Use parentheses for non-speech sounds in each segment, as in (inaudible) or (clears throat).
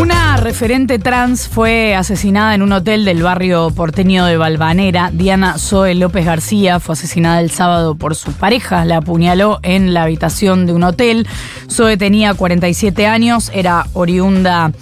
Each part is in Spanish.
Una referente trans fue asesinada en un hotel del barrio porteño de Valvanera. Diana Zoe López García fue asesinada el sábado por su pareja. La apuñaló en la habitación de un hotel. Zoe tenía 47 años, era oriunda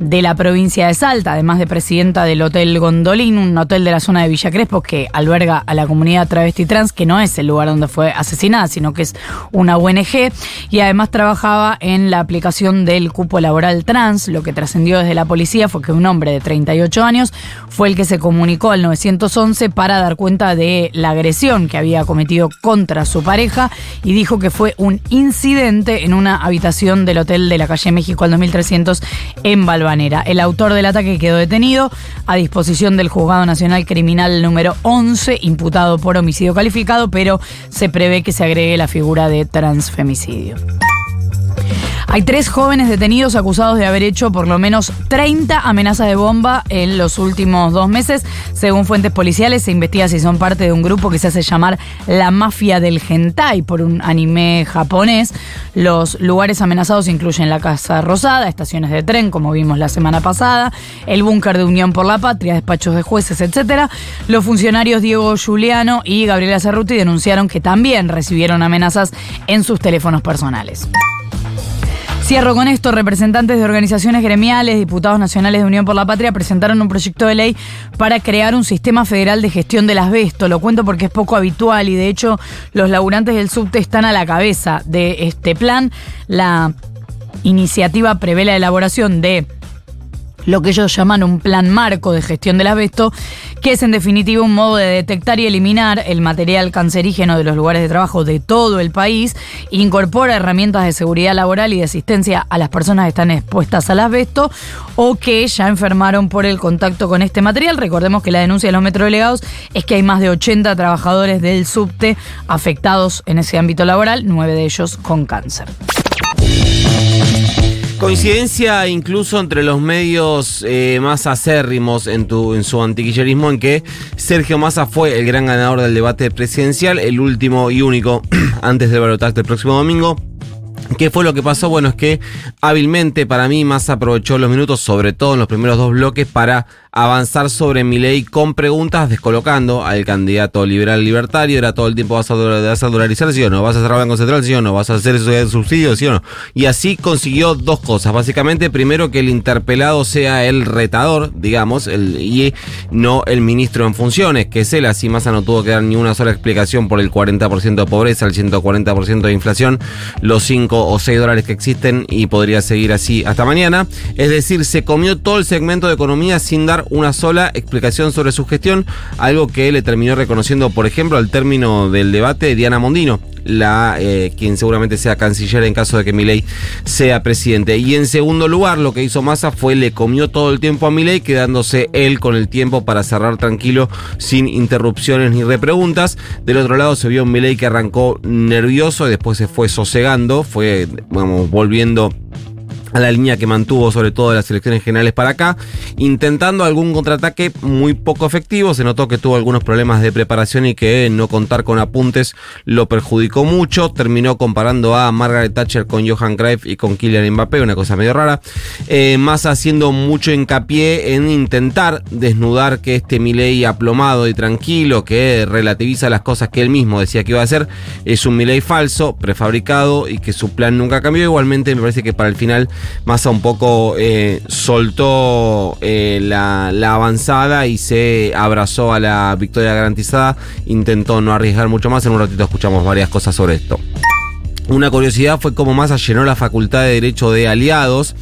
de la provincia de Salta, además de presidenta del Hotel Gondolín, un hotel de la zona de Villa Crespo que alberga a la comunidad travesti trans, que no es el lugar donde fue asesinada, sino que es una ONG, y además trabajaba en la aplicación del cupo laboral trans. Lo que trascendió desde la policía fue que un hombre de 38 años fue el que se comunicó al 911 para dar cuenta de la agresión que había cometido contra su pareja y dijo que fue un incidente en una habitación del hotel de la calle México al 2300 en El autor del ataque quedó detenido a disposición del Juzgado Nacional Criminal número 11, imputado por homicidio calificado, pero se prevé que se agregue la figura de transfemicidio. Hay tres jóvenes detenidos acusados de haber hecho por lo menos 30 amenazas de bomba en los últimos dos meses. Según fuentes policiales, se investiga si son parte de un grupo que se hace llamar la mafia del hentai por un anime japonés. Los lugares amenazados incluyen la Casa Rosada, estaciones de tren, como vimos la semana pasada, el búnker de Unión por la Patria, despachos de jueces, etc. Los funcionarios Diego Giuliano y Gabriela Cerruti denunciaron que también recibieron amenazas en sus teléfonos personales. Cierro con esto, representantes de organizaciones gremiales, diputados nacionales de Unión por la Patria presentaron un proyecto de ley para crear un sistema federal de gestión del asbesto. Lo cuento porque es poco habitual y de hecho los laburantes del subte están a la cabeza de este plan. La iniciativa prevé la elaboración de lo que ellos llaman un plan marco de gestión del asbesto, que es en definitiva un modo de detectar y eliminar el material cancerígeno de los lugares de trabajo de todo el país, incorpora herramientas de seguridad laboral y de asistencia a las personas que están expuestas al asbesto o que ya enfermaron por el contacto con este material. Recordemos que la denuncia de los metrodelegados es que hay más de 80 trabajadores del subte afectados en ese ámbito laboral, nueve de ellos con cáncer. Coincidencia incluso entre los medios eh, más acérrimos en, tu, en su antiquillerismo en que Sergio Massa fue el gran ganador del debate presidencial, el último y único (clears throat) antes del balotaje del próximo domingo. ¿Qué fue lo que pasó? Bueno, es que hábilmente para mí Massa aprovechó los minutos, sobre todo en los primeros dos bloques, para avanzar sobre mi ley con preguntas, descolocando al candidato liberal libertario. Era todo el tiempo, ¿vas a, vas a dolarizar, sí o no? ¿Vas a cerrar Banco Central, sí o no? ¿Vas a hacer eso de subsidio, sí o no? Y así consiguió dos cosas. Básicamente, primero, que el interpelado sea el retador, digamos, y no el ministro en funciones, que es él. Así Massa no tuvo que dar ni una sola explicación por el 40% de pobreza, el 140% de inflación, los 5 o 6 dólares que existen y podría seguir así hasta mañana. Es decir, se comió todo el segmento de economía sin dar una sola explicación sobre su gestión, algo que le terminó reconociendo, por ejemplo, al término del debate Diana Mondino, la eh, quien seguramente sea canciller en caso de que Milei sea presidente. Y en segundo lugar, lo que hizo Massa fue le comió todo el tiempo a Milei, quedándose él con el tiempo para cerrar tranquilo, sin interrupciones ni repreguntas. Del otro lado se vio un Milei que arrancó nervioso y después se fue sosegando, fue vamos, volviendo a la línea que mantuvo sobre todo las elecciones generales para acá, intentando algún contraataque muy poco efectivo, se notó que tuvo algunos problemas de preparación y que no contar con apuntes lo perjudicó mucho, terminó comparando a Margaret Thatcher con Johan Cruyff y con Kylian Mbappé, una cosa medio rara, eh, más haciendo mucho hincapié en intentar desnudar que este Milei aplomado y tranquilo, que relativiza las cosas que él mismo decía que iba a hacer, es un Milei falso, prefabricado y que su plan nunca cambió, igualmente me parece que para el final Massa un poco eh, soltó eh, la, la, avanzada y se abrazó a la victoria garantizada. Intentó no arriesgar mucho más. En un ratito escuchamos varias cosas sobre esto. Una curiosidad fue cómo Massa llenó la Facultad de Derecho de aliados,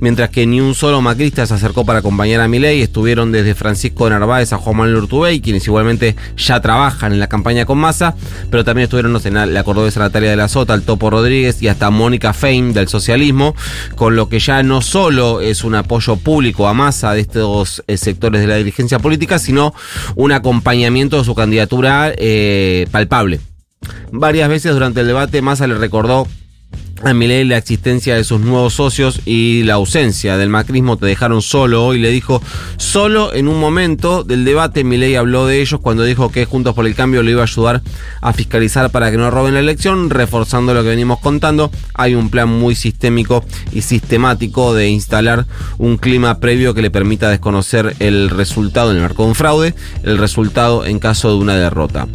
mientras que ni un solo macrista se acercó para acompañar a Milei. Estuvieron desde Francisco Narváez a Juan Manuel Urtubey, quienes igualmente ya trabajan en la campaña con Massa, pero también estuvieron no sé, la Cordobesa Natalia de la Sota, el Topo Rodríguez y hasta Mónica Fein del socialismo, con lo que ya no solo es un apoyo público a Massa de estos eh, sectores de la dirigencia política, sino un acompañamiento de su candidatura eh, palpable. Varias veces durante el debate Massa le recordó a Milei la existencia de sus nuevos socios y la ausencia del macrismo te dejaron solo hoy, le dijo, solo en un momento del debate Milei habló de ellos cuando dijo que Juntos por el Cambio le iba a ayudar a fiscalizar para que no roben la elección, reforzando lo que venimos contando, hay un plan muy sistémico y sistemático de instalar un clima previo que le permita desconocer el resultado en el marco de un fraude, el resultado en caso de una derrota.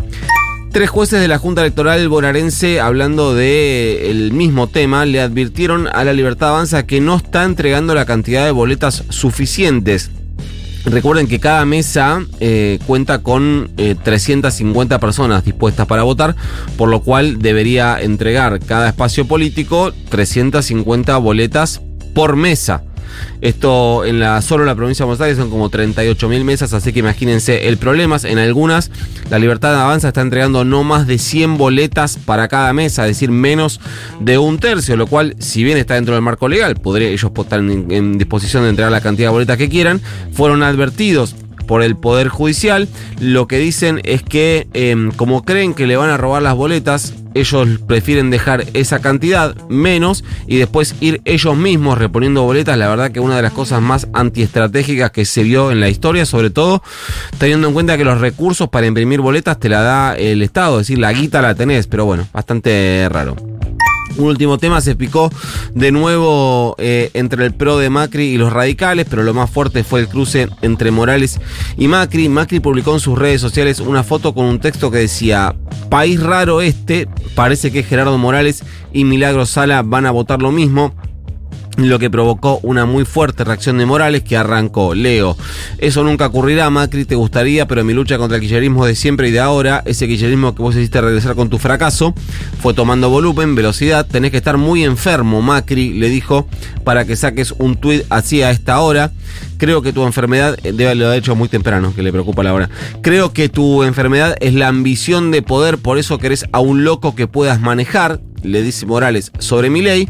Tres jueces de la Junta Electoral bonaerense, hablando del mismo tema, le advirtieron a la Libertad Avanza que no está entregando la cantidad de boletas suficientes. Recuerden que cada mesa eh, cuenta con 350 eh, personas dispuestas para votar, por lo cual debería entregar cada espacio político 350 boletas por mesa. Esto en la solo en la provincia de Buenos son como 38 mil mesas, así que imagínense el problema. En algunas, la Libertad de Avanza está entregando no más de 100 boletas para cada mesa, es decir, menos de un tercio, lo cual, si bien está dentro del marco legal, podría ellos estar en disposición de entregar la cantidad de boletas que quieran, fueron advertidos por el Poder Judicial. Lo que dicen es que em, como creen que le van a robar las boletas, ellos prefieren dejar esa cantidad menos y después ir ellos mismos reponiendo boletas. La verdad que una de las cosas más antiestratégicas que se vio en la historia, sobre todo teniendo en cuenta que los recursos para imprimir boletas te la da el Estado, es decir, la guita la tenés, pero bueno, bastante raro. Un último tema se picó de nuevo eh, entre el PRO de Macri y los radicales, pero lo más fuerte fue el cruce entre Morales y Macri. Macri publicó en sus redes sociales una foto con un texto que decía, país raro este, parece que Gerardo Morales y Milagro Sala van a votar lo mismo lo que provocó una muy fuerte reacción de Morales que arrancó. Leo, eso nunca ocurrirá, Macri, te gustaría, pero mi lucha contra el quillerismo de siempre y de ahora, ese quillerismo que vos hiciste regresar con tu fracaso, fue tomando volumen, velocidad, tenés que estar muy enfermo, Macri, le dijo, para que saques un tuit así a esta hora. Creo que tu enfermedad, eh, debe lo hecho muy temprano, que le preocupa la hora. Creo que tu enfermedad es la ambición de poder, por eso querés a un loco que puedas manejar, le dice Morales sobre mi ley.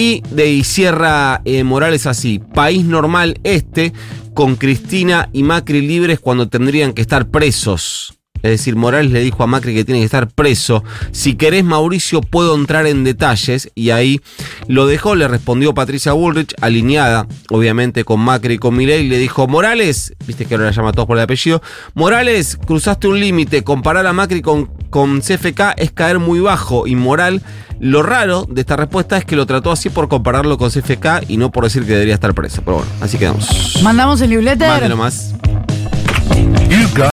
Y de ahí cierra eh, Morales así, país normal este, con Cristina y Macri libres cuando tendrían que estar presos. Es decir, Morales le dijo a Macri que tiene que estar preso. Si querés, Mauricio, puedo entrar en detalles. Y ahí lo dejó, le respondió Patricia Bullrich, alineada, obviamente, con Macri y con Milei. Le dijo, Morales, viste que ahora la llama a todos por el apellido. Morales, cruzaste un límite. Comparar a Macri con, con CFK es caer muy bajo. Y Moral, lo raro de esta respuesta es que lo trató así por compararlo con CFK y no por decir que debería estar preso. Pero bueno, así quedamos. Mandamos el newsletter. Mándelo más.